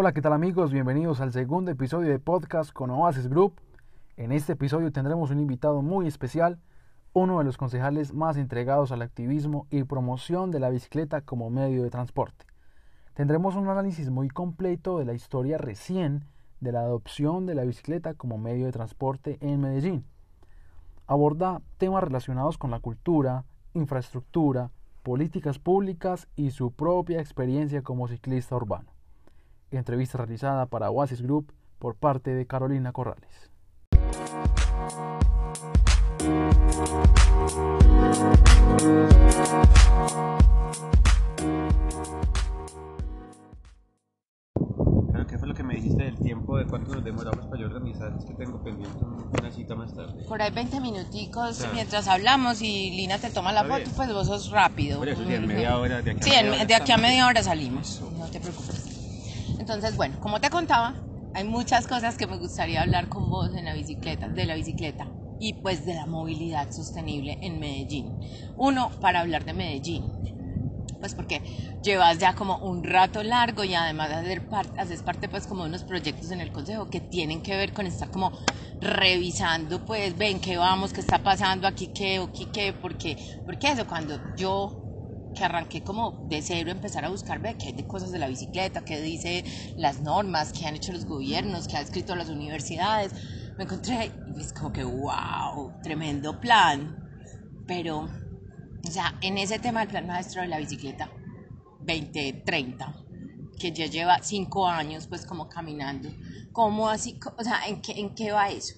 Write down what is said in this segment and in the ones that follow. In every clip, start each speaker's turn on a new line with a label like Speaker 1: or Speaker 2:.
Speaker 1: Hola, ¿qué tal amigos? Bienvenidos al segundo episodio de podcast con Oasis Group. En este episodio tendremos un invitado muy especial, uno de los concejales más entregados al activismo y promoción de la bicicleta como medio de transporte. Tendremos un análisis muy completo de la historia recién de la adopción de la bicicleta como medio de transporte en Medellín. Aborda temas relacionados con la cultura, infraestructura, políticas públicas y su propia experiencia como ciclista urbano. Entrevista realizada para Oasis Group por parte de Carolina Corrales.
Speaker 2: ¿Qué fue lo que me dijiste del tiempo de cuánto nos demoramos para yo organizar? Es que tengo pendiente una cita más tarde.
Speaker 3: Por ahí 20 minuticos mientras hablamos y Lina te toma la foto, pues vos sos rápido.
Speaker 2: Por eso, sí, en media hora, de aquí a
Speaker 3: Sí,
Speaker 2: media hora
Speaker 3: de aquí a media hora salimos, no te preocupes. Entonces, bueno, como te contaba, hay muchas cosas que me gustaría hablar con vos en la bicicleta, de la bicicleta y pues de la movilidad sostenible en Medellín. Uno, para hablar de Medellín, pues porque llevas ya como un rato largo y además hacer par- haces parte pues como de unos proyectos en el consejo que tienen que ver con estar como revisando pues ven qué vamos, qué está pasando aquí, qué, aquí, qué, porque, porque eso cuando yo que arranqué como de cero empezar a buscar ver qué hay de cosas de la bicicleta, qué dice las normas, qué han hecho los gobiernos, qué ha escrito las universidades, me encontré y es como que wow, tremendo plan, pero o sea, en ese tema del plan maestro de la bicicleta 2030, que ya lleva cinco años pues como caminando, ¿cómo así? O sea, ¿en qué, en qué va eso?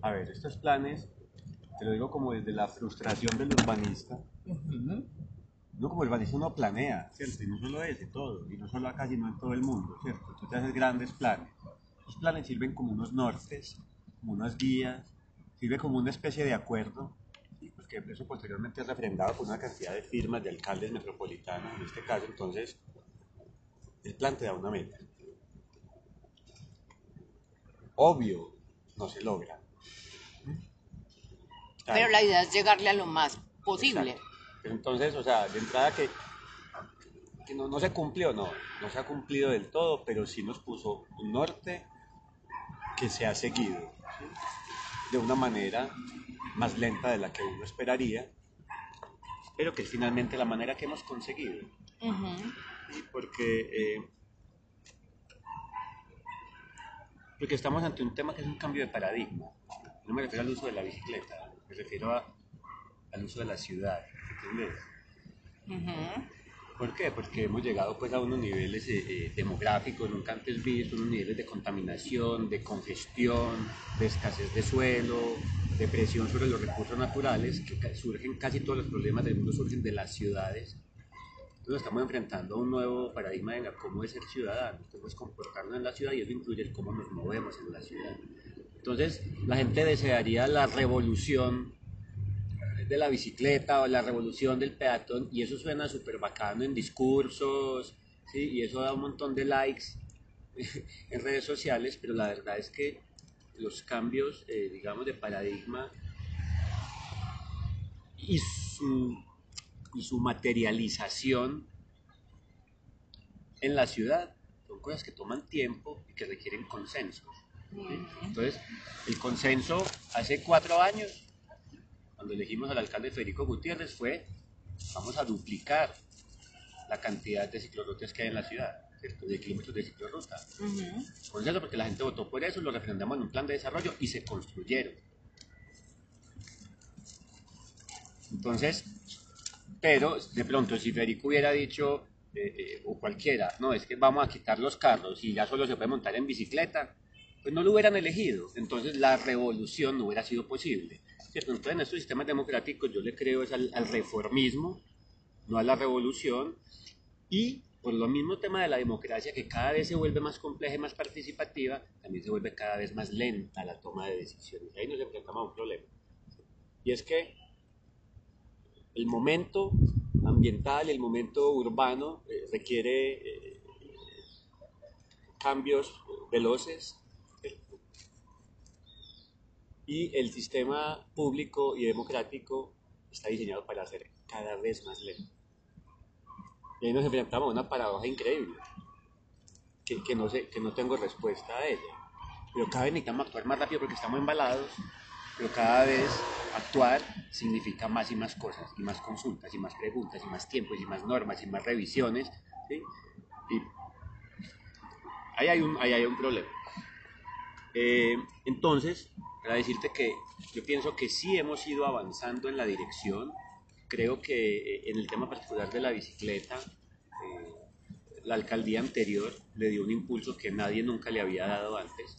Speaker 2: A ver, estos planes, te lo digo como desde la frustración del urbanista. No como el urbanista uno planea, ¿cierto? Y no solo ese, todo. Y no solo acá, sino en todo el mundo, ¿cierto? Tú te haces grandes planes. Los planes sirven como unos nortes, como unas guías, sirve como una especie de acuerdo, y pues que eso posteriormente es refrendado por una cantidad de firmas de alcaldes metropolitanos, en este caso, entonces, el plan te da una meta. Obvio, no se logra.
Speaker 3: Pero la idea es llegarle a lo más posible.
Speaker 2: Exacto. Entonces, o sea, de entrada que, que no, no se cumplió, no, no se ha cumplido del todo, pero sí nos puso un norte que se ha seguido ¿sí? de una manera más lenta de la que uno esperaría, pero que es finalmente la manera que hemos conseguido. Porque, eh, porque estamos ante un tema que es un cambio de paradigma. No me refiero al uso de la bicicleta, me refiero a- al uso de la ciudad. ¿Entiendes?
Speaker 3: Ujú.
Speaker 2: ¿Por qué? Porque hemos llegado pues a unos niveles eh, eh, demográficos nunca antes vistos, unos niveles de contaminación, de congestión, de escasez de suelo, de presión sobre los recursos naturales, que surgen casi todos los problemas del mundo surgen de las ciudades. Entonces estamos enfrentando a un nuevo paradigma de cómo es ser ciudadano, cómo es comportarnos en la ciudad y eso incluye el cómo nos movemos en la ciudad. Entonces la gente desearía la revolución de la bicicleta o la revolución del peatón y eso suena súper bacano en discursos, ¿sí? y eso da un montón de likes en redes sociales, pero la verdad es que los cambios, eh, digamos, de paradigma y su, y su materialización en la ciudad son cosas que toman tiempo y que requieren consensos. ¿sí? Entonces, el consenso hace cuatro años cuando elegimos al alcalde Federico Gutiérrez fue, vamos a duplicar la cantidad de ciclorrutas que hay en la ciudad, ¿cierto? de kilómetros de ciclorruta.
Speaker 3: Ujú.
Speaker 2: Por eso, porque la gente votó por eso, lo refrendamos en un plan de desarrollo y se construyeron. Entonces, pero de pronto si Federico hubiera dicho, eh, eh, o cualquiera, no, es que vamos a quitar los carros y ya solo se puede montar en bicicleta, pues no lo hubieran elegido. Entonces la revolución no hubiera sido posible. Entonces en estos sistemas democráticos yo le creo es al, reformismo, no a la revolución. Y por lo mismo tema de la democracia, que cada vez se vuelve más compleja y más participativa, también se vuelve cada vez más lenta la toma de decisiones. Ahí nos enfrentamos un problema. Y es que el momento ambiental, el momento urbano eh, requiere eh, cambios veloces y el sistema público y democrático está diseñado para ser cada vez más lento. Y ahí nos enfrentamos a una paradoja increíble. que, que no sé, que no tengo respuesta a ella. Pero cada vez necesitamos actuar más rápido porque estamos embalados, pero cada vez actuar significa más y más cosas, y más consultas, y más preguntas, y más tiempos, y más normas, y más revisiones. ¿sí? Y ahí hay un, ahí hay un problema. Eh, entonces, para decirte que yo pienso que sí hemos ido avanzando en la dirección, creo que eh, en el tema particular de la bicicleta, eh, la alcaldía anterior le dio un impulso que nadie nunca le había dado antes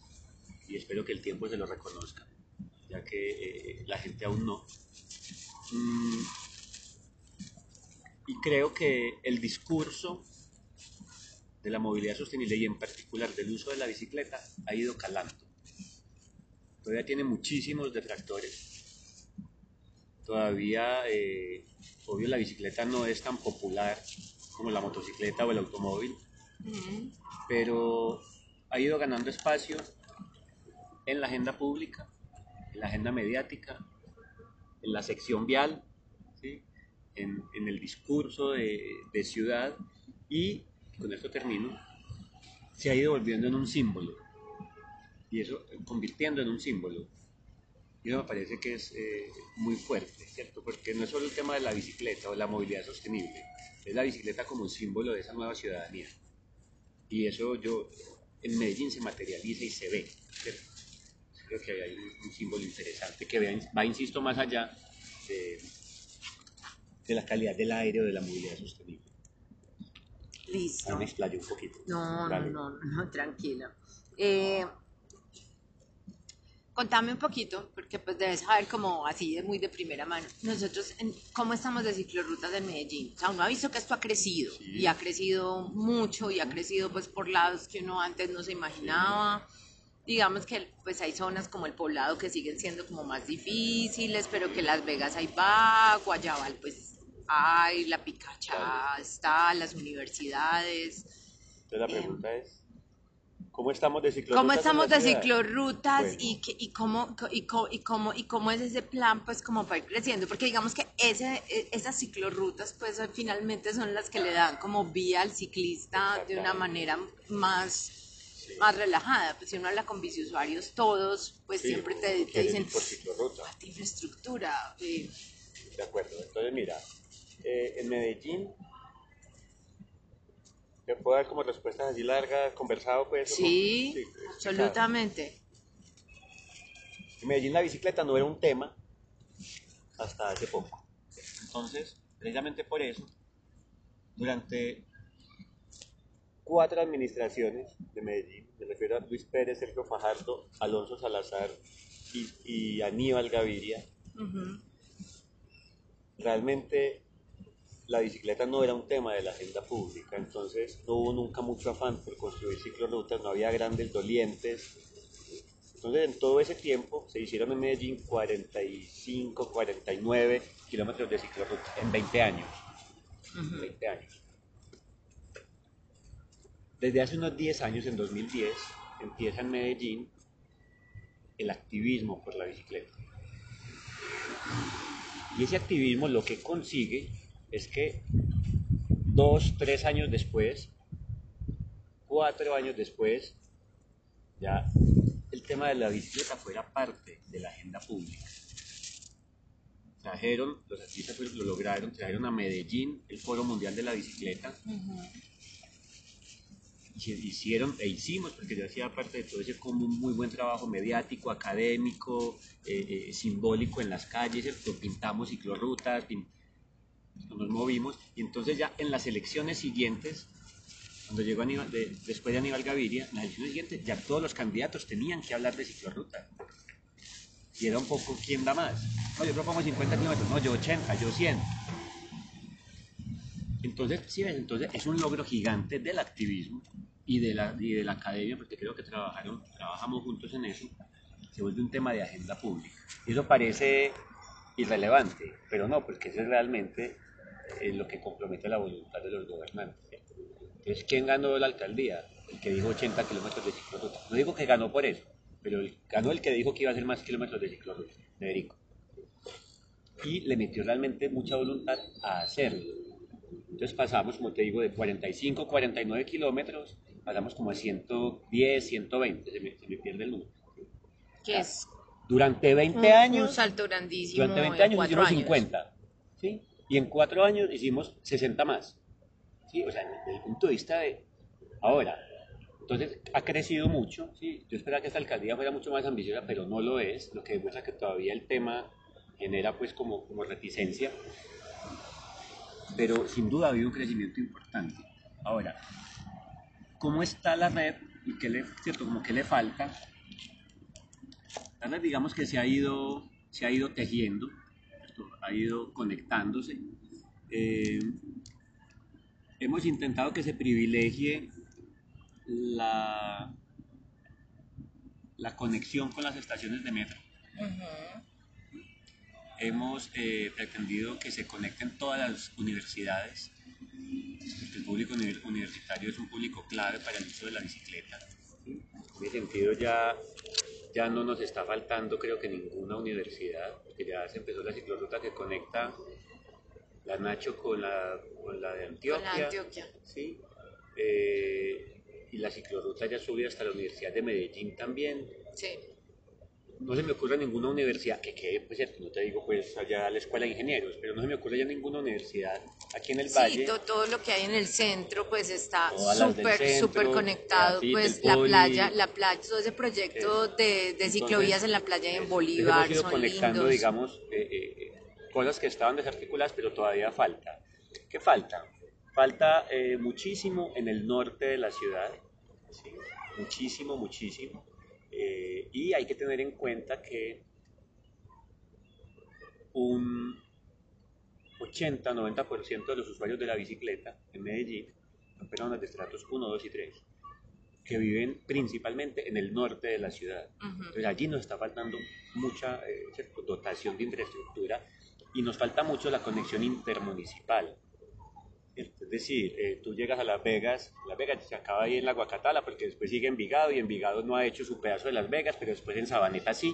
Speaker 2: y espero que el tiempo se lo reconozca, ya que eh, la gente aún no. Mm, y creo que el discurso de la movilidad sostenible y en particular del uso de la bicicleta ha ido calando. Todavía tiene muchísimos detractores. Todavía, eh, obvio, la bicicleta no es tan popular como la motocicleta o el automóvil, pero ha ido ganando espacio en la agenda pública, en la agenda mediática, en la sección vial, ¿sí? en, en, el discurso de, de ciudad y, con esto termino, se ha ido volviendo en un símbolo y eso convirtiendo en un símbolo. Y eso me parece que es eh, muy fuerte, ¿cierto? Porque no es solo el tema de la bicicleta o la movilidad sostenible, es la bicicleta como un símbolo de esa nueva ciudadanía. Y eso yo, en Medellín se materializa y se ve, ¿cierto? Creo que hay un, un símbolo interesante que va, va, insisto, más allá de, de la calidad del aire o de la movilidad sostenible.
Speaker 3: Listo.
Speaker 2: Me explayo un poquito.
Speaker 3: No, no, no, no, tranquila. Eh, contame un poquito, porque pues debes saber como así de muy de primera mano, nosotros, en, ¿cómo estamos de ciclorrutas en Medellín? O sea, uno ha visto que esto ha crecido, sí. y ha crecido mucho, y ha crecido pues por lados que uno antes no se imaginaba. Sí. Digamos que pues hay zonas como el poblado que siguen siendo como más difíciles, pero que Las Vegas ahí va, Guayabal pues hay, La Picacha claro. está, las universidades.
Speaker 2: Entonces la pregunta eh, es, ¿Cómo estamos de ciclorrutas?
Speaker 3: ¿Cómo estamos de ciclorrutas bueno. y, que, y, cómo, y, cómo, y, cómo, y cómo es ese plan pues como para ir creciendo? Porque digamos que ese, esas ciclorrutas pues finalmente son las que le dan como vía al ciclista de una manera más, más relajada. Pues si uno habla con biciusuarios todos, pues sí, siempre te, te dicen,
Speaker 2: ciclorruta.
Speaker 3: Ah, infraestructura. Eh.
Speaker 2: De acuerdo, entonces mira, eh, en Medellín ¿Te puedo dar como respuestas así largas, conversado pues?
Speaker 3: Sí, sí absolutamente.
Speaker 2: En Medellín la bicicleta no era un tema hasta hace poco. Entonces, precisamente por eso, durante cuatro administraciones de Medellín, me refiero a Luis Pérez, Sergio Fajardo, Alonso Salazar y, y Aníbal Gaviria, uh -huh. realmente la bicicleta no era un tema de la agenda pública, entonces no hubo nunca mucho afán por construir ciclorrutas, no había grandes dolientes. Entonces en todo ese tiempo se hicieron en Medellín 45, 49 kilómetros de ciclorruta en 20 años. Uh -huh. 20 años. Desde hace unos 10 años, en 2010, empieza en Medellín el activismo por la bicicleta. Y ese activismo lo que consigue es que dos, tres años después, cuatro años después, ya el tema de la bicicleta fuera parte de la agenda pública. Trajeron, los artistas lo lograron, trajeron a Medellín el Foro Mundial de la Bicicleta. Uh -huh. Hicieron e hicimos, porque yo hacía parte de todo ese como un muy buen trabajo mediático, académico, eh, eh, simbólico en las calles, pintamos ciclorrutas, pintamos nos movimos y entonces ya en las elecciones siguientes, cuando llegó Aníbal, de, después de Aníbal Gaviria, en las elecciones siguientes ya todos los candidatos tenían que hablar de ciclorruta. Y era un poco quién da más. No, yo propongo 50 kilómetros, no, yo 80, yo 100. Entonces, sí, entonces es un logro gigante del activismo y de la, y de la academia, porque creo que trabajaron, trabajamos juntos en eso, se vuelve un tema de agenda pública. Y eso parece irrelevante, pero no, porque eso es realmente eh, lo que compromete la voluntad de los gobernantes. ¿cierto? Entonces, ¿quién ganó la alcaldía? El que dijo 80 kilómetros de ciclorruta. No digo que ganó por eso, pero ganó el que dijo que iba a hacer más kilómetros de ciclorruta, Federico. Y le metió realmente mucha voluntad a hacerlo. Entonces pasamos, como te digo, de 45, 49 kilómetros, pasamos como a 110, 120, se me, se me pierde el número.
Speaker 3: Que es
Speaker 2: Durante 20
Speaker 3: un,
Speaker 2: años,
Speaker 3: un salto grandísimo.
Speaker 2: durante 20
Speaker 3: en
Speaker 2: años
Speaker 3: años.
Speaker 2: 50, ¿sí? Y en 4 años hicimos 60 más, ¿sí? O sea, desde el punto de vista de ahora. Entonces, ha crecido mucho, ¿sí? Yo esperaba que esta alcaldía fuera mucho más ambiciosa, pero no lo es, lo que demuestra que todavía el tema genera pues como, como reticencia. Pero sin duda ha habido un crecimiento importante. Ahora, ¿cómo está la red y qué le, cierto, como qué le falta? La red digamos que se ha ido, se ha ido tejiendo. Ha ido conectándose. Eh, hemos intentado que se privilegie la, la conexión con las estaciones de metro. Hemos eh, pretendido que se conecten todas las universidades. porque El público uni- universitario es un público clave para el uso de la bicicleta. En ese sentido ya, ya no nos está faltando creo que ninguna universidad, porque ya se empezó la ciclorruta que conecta la Nacho con la, con la de
Speaker 3: Con
Speaker 2: Antioquia.
Speaker 3: la Antioquia.
Speaker 2: ¿sí? Eh, y la ciclorruta ya sube hasta la Universidad de Medellín también.
Speaker 3: Sí.
Speaker 2: No se me ocurre ninguna universidad que quede, pues cierto, no te digo pues allá la Escuela de Ingenieros, pero no se me ocurre ya ninguna universidad aquí en el
Speaker 3: Sí,
Speaker 2: Valle.
Speaker 3: to- todo lo que hay en el centro pues está súper, súper conectado, pues la
Speaker 2: poli.
Speaker 3: playa, la playa, todo ese proyecto de, de ciclovías en la playa en Bolívar,
Speaker 2: hemos ido
Speaker 3: son
Speaker 2: conectando,
Speaker 3: lindos.
Speaker 2: digamos, eh, eh, eh, cosas que estaban desarticuladas, pero todavía falta. ¿Qué falta? Falta eh, muchísimo en el norte de la ciudad, ¿sí? muchísimo, muchísimo. Eh, y hay que tener en cuenta que un 80-90% de los usuarios de la bicicleta en Medellín son personas de estratos 1, 2 y 3, que viven principalmente en el norte de la ciudad. Entonces allí nos está faltando mucha eh, dotación de infraestructura y nos falta mucho la conexión intermunicipal. Decir, eh, tú llegas a Las Vegas, Las Vegas se acaba ahí en la Guacatala porque después sigue Envigado y Envigado no ha hecho su pedazo de Las Vegas, pero después en Sabaneta sí,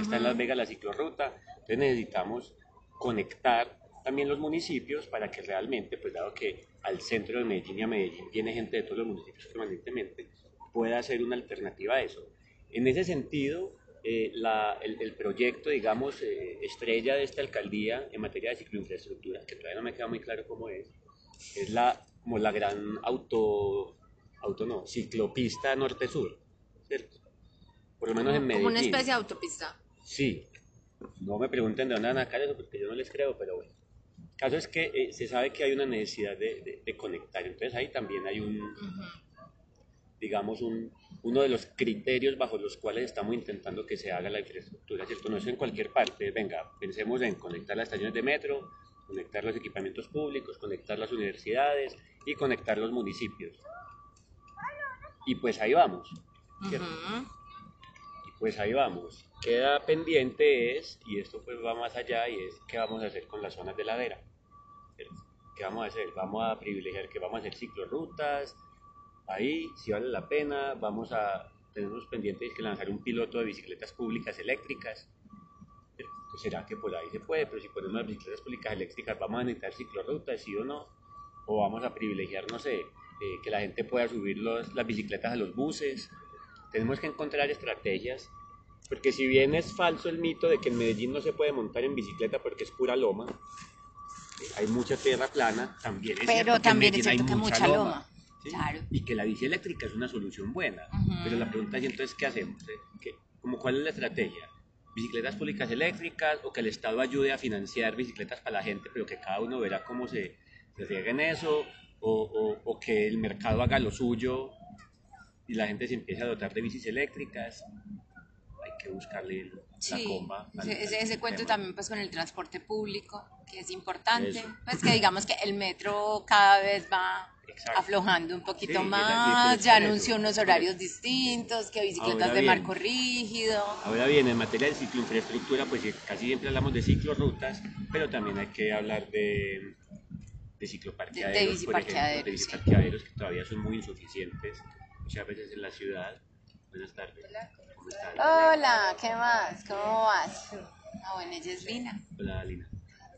Speaker 2: está en Las Vegas la ciclorruta, entonces necesitamos conectar también los municipios para que realmente, pues dado que al centro de Medellín y a Medellín viene gente de todos los municipios permanentemente, pueda ser una alternativa a eso. En ese sentido, eh, la- el, el proyecto, digamos, eh, estrella de esta alcaldía en materia de cicloinfraestructura, que todavía no me queda muy claro cómo es, es la, como la gran auto, auto no, ciclopista norte-sur, ¿cierto? Por lo menos en Medellín.
Speaker 3: Como una especie de autopista.
Speaker 2: Sí. No me pregunten de dónde van a sacar eso porque yo no les creo, pero bueno. El caso es que eh, se sabe que hay una necesidad de, de- de conectar. Entonces ahí también hay un, digamos, un, uno de los criterios bajo los cuales estamos intentando que se haga la infraestructura, ¿cierto? No es en cualquier parte. Venga, pensemos en conectar las estaciones de metro, conectar los equipamientos públicos, conectar las universidades y conectar los municipios. Y pues ahí vamos, ¿cierto?
Speaker 3: Ujú.
Speaker 2: Y pues ahí vamos. Queda pendiente es, y esto pues va más allá, y es qué vamos a hacer con las zonas de ladera. ¿Qué vamos a hacer? Vamos a privilegiar que vamos a hacer ciclorrutas, ahí, si vale la pena, vamos a, tenemos pendientes que lanzar un piloto de bicicletas públicas eléctricas. Entonces, ¿Será que por ahí se puede? Pero si ponemos las bicicletas públicas eléctricas, ¿vamos a necesitar ciclorrutas, sí o no? O vamos a privilegiar, no sé, eh, que la gente pueda subir los- las bicicletas a los buses. Tenemos que encontrar estrategias, porque si bien es falso el mito de que en Medellín no se puede montar en bicicleta porque es pura loma, ¿sí? hay mucha tierra plana, también es
Speaker 3: Pero
Speaker 2: cierto que en
Speaker 3: también es
Speaker 2: Medellín hay
Speaker 3: que mucha loma.
Speaker 2: ¿sí?
Speaker 3: Claro.
Speaker 2: Y que la bici eléctrica es una solución buena.
Speaker 3: Ujú.
Speaker 2: Pero la pregunta es entonces, ¿qué hacemos? eh? ¿Qué- como ¿Cuál es la estrategia? ¿Bicicletas públicas eléctricas o que el Estado ayude a financiar bicicletas para la gente, pero que cada uno verá cómo se, se riega en eso? O, o- o que el mercado haga lo suyo y la gente se empiece a dotar de bicis eléctricas? Hay que buscarle la
Speaker 3: Sí,
Speaker 2: comba. al-
Speaker 3: ese, ese, cuento también pues con el transporte público, que es importante,
Speaker 2: Eso.
Speaker 3: pues que digamos que el metro cada vez va
Speaker 2: Exacto.
Speaker 3: aflojando un poquito
Speaker 2: Sí,
Speaker 3: más, ya anunció unos horarios distintos, que bicicletas
Speaker 2: Ahora
Speaker 3: de
Speaker 2: bien.
Speaker 3: marco rígido.
Speaker 2: Ahora bien, en materia de cicloinfraestructura, pues sí, casi siempre hablamos de ciclorrutas, pero también hay que hablar de, de cicloparqueaderos,
Speaker 3: De- de
Speaker 2: por
Speaker 3: biciparqueaderos,
Speaker 2: ejemplo, de
Speaker 3: sí.
Speaker 2: biciparqueaderos que todavía son muy insuficientes muchas veces en la ciudad. Buenas tardes. ¿Cómo estás?
Speaker 3: Hola, ¿qué más? ¿Cómo vas? Ah, bueno, ella es Lina.
Speaker 2: Hola, Lina.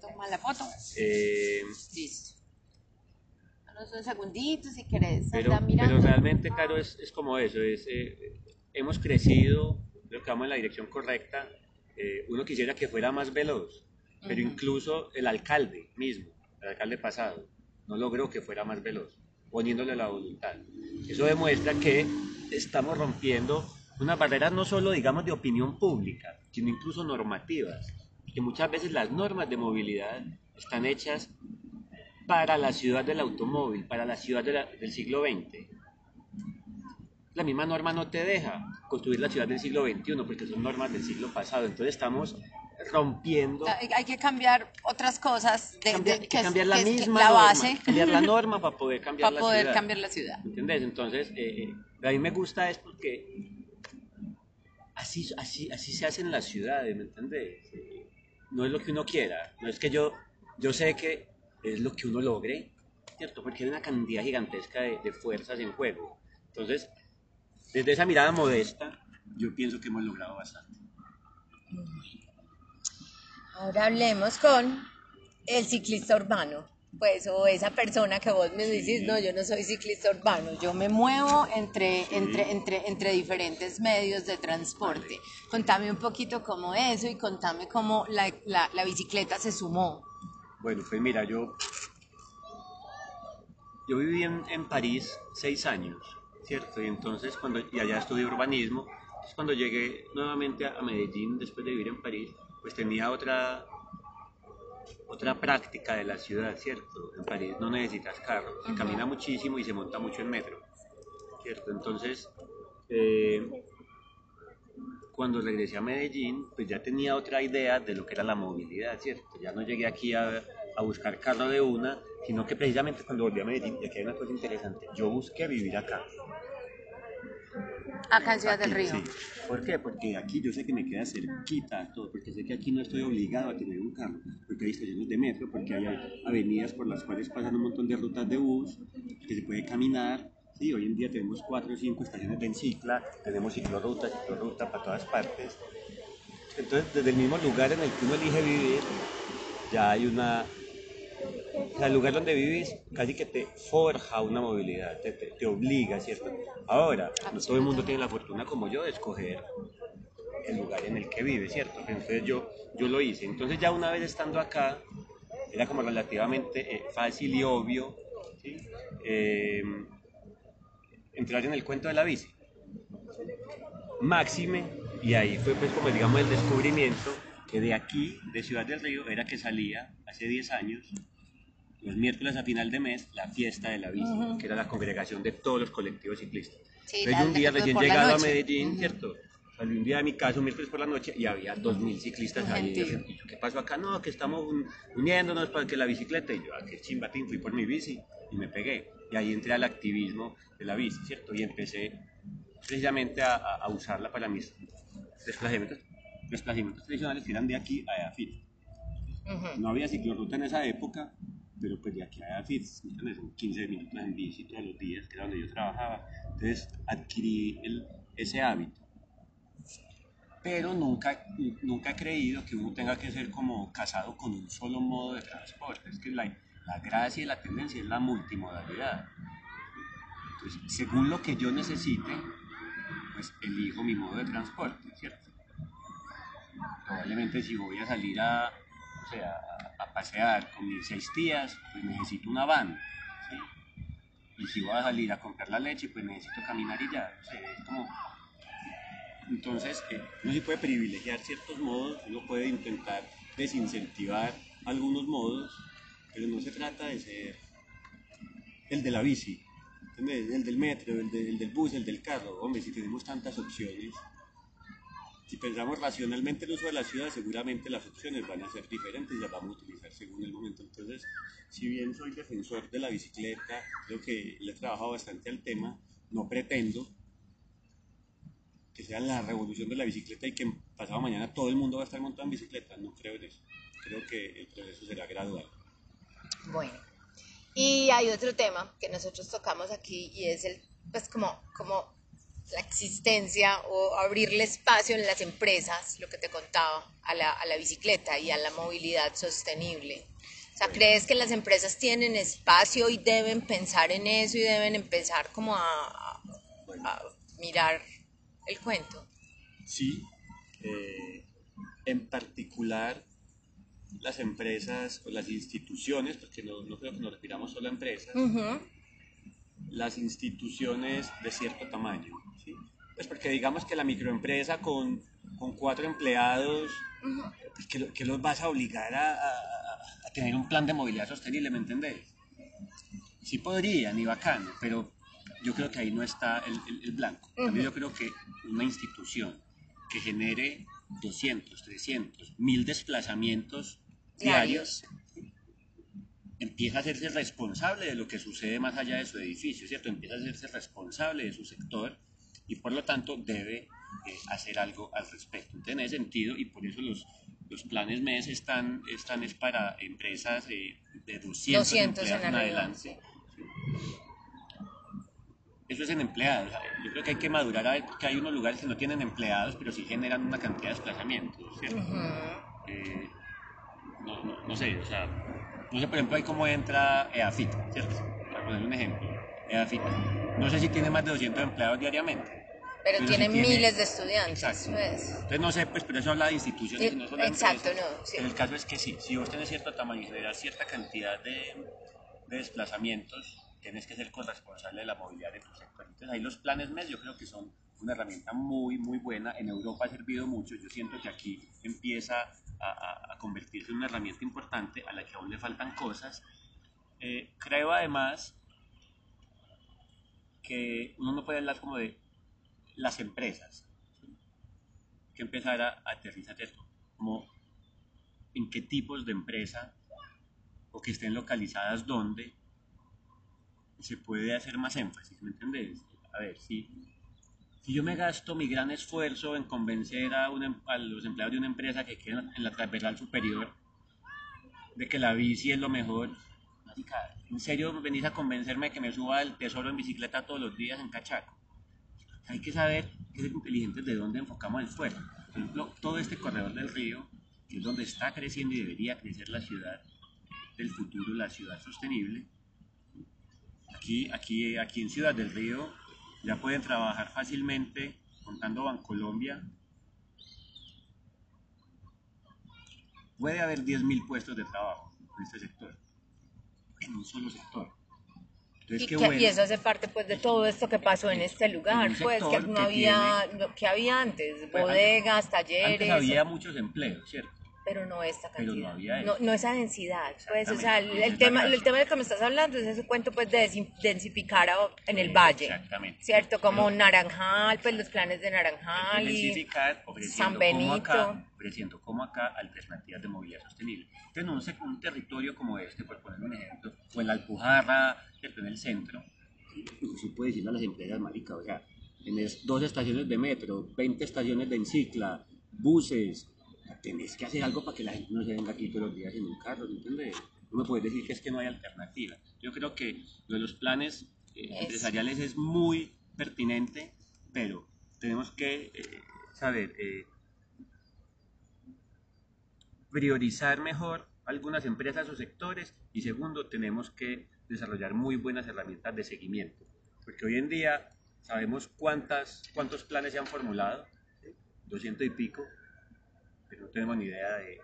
Speaker 3: Toma la foto.
Speaker 2: Eh,
Speaker 3: Listo. Un segundito si querés.
Speaker 2: Pero, pero realmente, Caro, es, es como eso, es, eh, hemos crecido, creo que vamos en la dirección correcta. Eh, uno quisiera que fuera más veloz, pero incluso el alcalde mismo, el alcalde pasado, no logró que fuera más veloz, poniéndole la voluntad. Eso demuestra que estamos rompiendo unas barreras no solo, digamos, de opinión pública, sino incluso normativas, que muchas veces las normas de movilidad están hechas para la ciudad del automóvil, para la ciudad del siglo XX. La misma norma no te deja construir la ciudad del siglo XXI porque son normas del siglo pasado. Entonces estamos rompiendo.
Speaker 3: Hay que cambiar otras cosas. De,
Speaker 2: cambiar, que, cambiar la misma la base. cambiar la norma para poder cambiar
Speaker 3: para poder cambiar la ciudad.
Speaker 2: ¿Entendés? Entonces, eh, eh, a mí me gusta es porque así, así, así se hacen las ciudades, ¿me entiendes? Eh, no es lo que uno quiera, no es que yo, yo sé que es lo que uno logre, ¿cierto? Porque hay una cantidad gigantesca de, fuerzas en juego. Entonces, desde esa mirada modesta, yo pienso que hemos logrado bastante.
Speaker 3: Ahora hablemos con el ciclista urbano, pues, o esa persona que vos me decís, no, yo no soy ciclista urbano, yo me muevo entre, entre, entre, entre diferentes medios de transporte. Contame un poquito cómo eso y contame cómo la, la, la bicicleta se sumó
Speaker 2: bueno, pues mira, yo, yo viví en, en París seis años, ¿cierto? Y entonces, cuando, y allá estudié urbanismo, entonces cuando llegué nuevamente a, Medellín, después de vivir en París, pues tenía otra, otra práctica de la ciudad, ¿cierto? En París no necesitas carro, se camina muchísimo y se monta mucho en metro, ¿cierto? Entonces, eh, cuando regresé a Medellín, pues ya tenía otra idea de lo que era la movilidad, ¿cierto? Ya no llegué aquí a, a buscar carro de una, sino que precisamente cuando volví a Medellín, y aquí hay una cosa interesante, yo busqué vivir acá.
Speaker 3: Acá en Ciudad del Río.
Speaker 2: Sí. ¿Por qué? Porque aquí yo sé que me queda cerquita todo, porque sé que aquí no estoy obligado a tener un carro, porque hay estaciones de metro, porque hay avenidas por las cuales pasan un montón de rutas de bus, que se puede caminar, Sí, hoy en día tenemos cuatro o cinco estaciones de encicla, tenemos ciclorruta, ciclorruta para todas partes. Entonces, desde el mismo lugar en el que uno elige vivir, ya hay una... O sea, el lugar donde vivís casi que te forja una movilidad, te, te, obliga, ¿cierto? Ahora, no todo el mundo tiene la fortuna como yo de escoger el lugar en el que vive, ¿cierto? Entonces yo, yo lo hice. Entonces ya una vez estando acá, era como relativamente eh, fácil y obvio, ¿sí? Eh, entrar en el cuento de la bici. Máxime, y ahí fue pues como digamos el descubrimiento que de aquí, de Ciudad del Río, era que salía hace 10 años, los miércoles a final de mes, la fiesta de la bici, que era la congregación de todos los colectivos ciclistas. Sí, yo un día recién llegado a Medellín, ¿cierto? Salí un día de mi casa, un miércoles por la noche, y había 2.000 ciclistas ahí. Y yo, ¿qué pasó acá? No, que estamos uniéndonos para que la bicicleta. Y yo, ¿a ah, qué chimbatín? Fui por mi bici y me pegué. Y ahí entré al activismo de la bici, ¿cierto? Y empecé precisamente a, a usarla para mis desplazamientos, desplazamientos tradicionales que eran de aquí a Ayafit. No había ciclorruta en esa época, pero pues de aquí a Ayafit, son 15 minutos en bici todos los días, que era donde yo trabajaba. Entonces adquirí el, ese hábito. Pero nunca, nunca he creído que uno tenga que ser como casado con un solo modo de transporte. Es que la, la gracia y la tendencia es la multimodalidad. Entonces, según lo que yo necesite, pues elijo mi modo de transporte, ¿cierto? Probablemente si voy a salir a, o sea, a, pasear con mis seis tías, pues necesito una van. Y si voy a salir a comprar la leche, pues necesito caminar y ya. Entonces, eh, uno sí puede privilegiar ciertos modos, uno puede intentar desincentivar algunos modos, pero no se trata de ser el de la bici, el del metro, el, del bus, el del carro. Hombre, si tenemos tantas opciones, si pensamos racionalmente el uso de la ciudad, seguramente las opciones van a ser diferentes y las vamos a utilizar según el momento. Entonces, si bien soy defensor de la bicicleta, creo que le he trabajado bastante al tema, no pretendo que sea la revolución de la bicicleta y que pasado mañana todo el mundo va a estar montando en bicicleta, no creo en eso. Creo que el proceso será gradual.
Speaker 3: Bueno. Y hay otro tema que nosotros tocamos aquí y es el, pues como, como la existencia o abrirle espacio en las empresas, lo que te contaba, a la, a la bicicleta y a la movilidad sostenible. sea, ¿crees que las empresas tienen espacio y deben pensar en eso y deben empezar como a mirar el cuento?
Speaker 2: Sí, eh, en particular las empresas o las instituciones, porque no, no creo que nos refiramos solo a empresas, las instituciones de cierto tamaño. ¿sí? Pues porque digamos que la microempresa con, con cuatro empleados, pues que, lo- que los vas a obligar a, a- a tener un plan de movilidad sostenible, ¿me entendés? Sí podrían y bacano, pero yo creo que ahí no está el, el- el blanco. Yo creo que una institución que genere 200, 300, 1000 desplazamientos
Speaker 3: Diarios.
Speaker 2: empieza a hacerse responsable de lo que sucede más allá de su edificio, ¿cierto? Empieza a hacerse responsable de su sector y por lo tanto debe eh, hacer algo al respecto. Entonces, en ese sentido, y por eso los, los planes MES están, están es para empresas eh, de 200,
Speaker 3: 200 en
Speaker 2: empleados en
Speaker 3: arriba.
Speaker 2: adelante. Eso es en empleados. Yo creo que hay que madurar a ver porque hay unos lugares que no tienen empleados, pero sí generan una cantidad de desplazamientos, ¿cierto? Eh, no, no, no sé, o sea, no sé, por ejemplo, ahí cómo entra EAFIT, ¿cierto? Para poner un ejemplo, EAFIT, no sé si tiene más de 200 empleados diariamente.
Speaker 3: Pero
Speaker 2: Pero
Speaker 3: tiene miles de estudiantes.
Speaker 2: Exacto.
Speaker 3: pues.
Speaker 2: Entonces no sé, pues, pero eso habla de instituciones y no solo
Speaker 3: Exacto,
Speaker 2: empresas.
Speaker 3: no, sí.
Speaker 2: Pero el caso es que sí, si vos tenés cierto tamaño y generas cierta cantidad de, de desplazamientos, tienes que ser corresponsable de la movilidad de tu sector. Entonces ahí los planes MES yo creo que son una herramienta muy, muy buena. En Europa ha servido mucho. Yo siento que aquí empieza a, a- a convertirse en una herramienta importante a la que aún le faltan cosas. Eh, creo además que uno no puede hablar como de las empresas. que empezar a, aterrizar esto, como en qué tipos de empresa o que estén localizadas dónde se puede hacer más énfasis, ¿me entendés? A ver, si, si yo me gasto mi gran esfuerzo en convencer a, un em- a los empleados de una empresa que queden en la transversal superior de que la bici es lo mejor, ¿en serio venís a convencerme de que me suba el tesoro en bicicleta todos los días en Cachaco? hay que saber, que ser inteligentes de dónde enfocamos el esfuerzo. Por ejemplo, todo este corredor del río, que es donde está creciendo y debería crecer la ciudad del futuro, la ciudad sostenible. Aquí, aquí, aquí en Ciudad del Río ya pueden trabajar fácilmente, contando Bancolombia. Puede haber 10.000 puestos de trabajo en este sector, en un solo sector. Entonces,
Speaker 3: Y, que-
Speaker 2: bueno.
Speaker 3: y eso hace parte pues de todo esto que pasó en este lugar, pues que no
Speaker 2: que
Speaker 3: había, lo que había antes,
Speaker 2: Pues,
Speaker 3: bodegas,
Speaker 2: Antes
Speaker 3: talleres,
Speaker 2: había muchos empleos, ¿cierto?
Speaker 3: Pero no esta
Speaker 2: Pero no
Speaker 3: cantidad,
Speaker 2: había
Speaker 3: no,
Speaker 2: eso.
Speaker 3: no esa densidad, pues, o sea, el, el tema, el tema del que me estás hablando es ese cuento pues de densi- densificar a- en el valle,
Speaker 2: Exactamente.
Speaker 3: ¿cierto? Como
Speaker 2: Pero-
Speaker 3: Naranjal, pues los planes de Naranjal y San
Speaker 2: como acá,
Speaker 3: Benito.
Speaker 2: ofreciendo como acá alternativas de movilidad sostenible. Entonces, en un, un territorio como este, por poner un ejemplo, o en la Alpujarra, en el centro, se puede decirle a las empresas, marica, o sea, tenés dos estaciones de metro, 20 estaciones de encicla, buses, tenés que hacer algo para que la gente no se venga aquí todos los días en un carro, ¿me entiendes? No me puedes decir que es que no hay alternativa. Yo creo que lo de los planes eh,
Speaker 3: Es-
Speaker 2: empresariales es muy pertinente, pero tenemos que eh, saber eh, priorizar mejor algunas empresas o sectores y segundo, tenemos que desarrollar muy buenas herramientas de seguimiento, porque hoy en día sabemos cuántas, cuántos planes se han formulado, ¿sí? 200 y pico, pero no tenemos ni idea de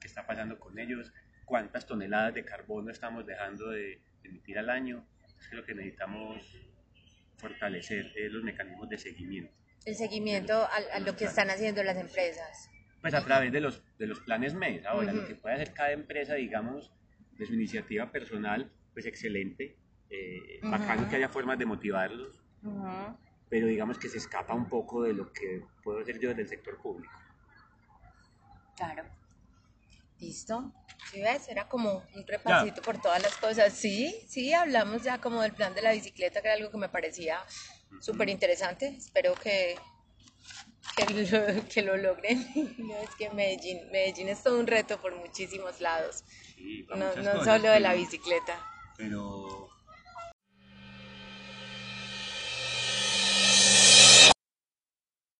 Speaker 2: qué está pasando con ellos, cuántas toneladas de carbono estamos dejando de emitir al año. Es que lo que necesitamos fortalecer es los mecanismos de seguimiento.
Speaker 3: el seguimiento a, a lo que están haciendo las empresas.
Speaker 2: Pues a través de los, de los planes MES. Ahora, lo
Speaker 3: Ujú.
Speaker 2: que puede hacer cada empresa, digamos, de su iniciativa personal, pues excelente. Eh, Bacano
Speaker 3: Ujú.
Speaker 2: que haya formas de motivarlos, pero digamos que se escapa un poco de lo que puedo hacer yo desde el sector público.
Speaker 3: Claro. ¿Listo? ¿Sí ves? Era como un repasito por todas las cosas. Sí, sí, hablamos ya como del plan de la bicicleta, que era algo que me parecía súper interesante. Espero que, que, lo, que lo logren. No, es que Medellín, Medellín es todo un reto por muchísimos lados.
Speaker 2: Sí,
Speaker 3: No, no solo de la bicicleta.
Speaker 2: Pero,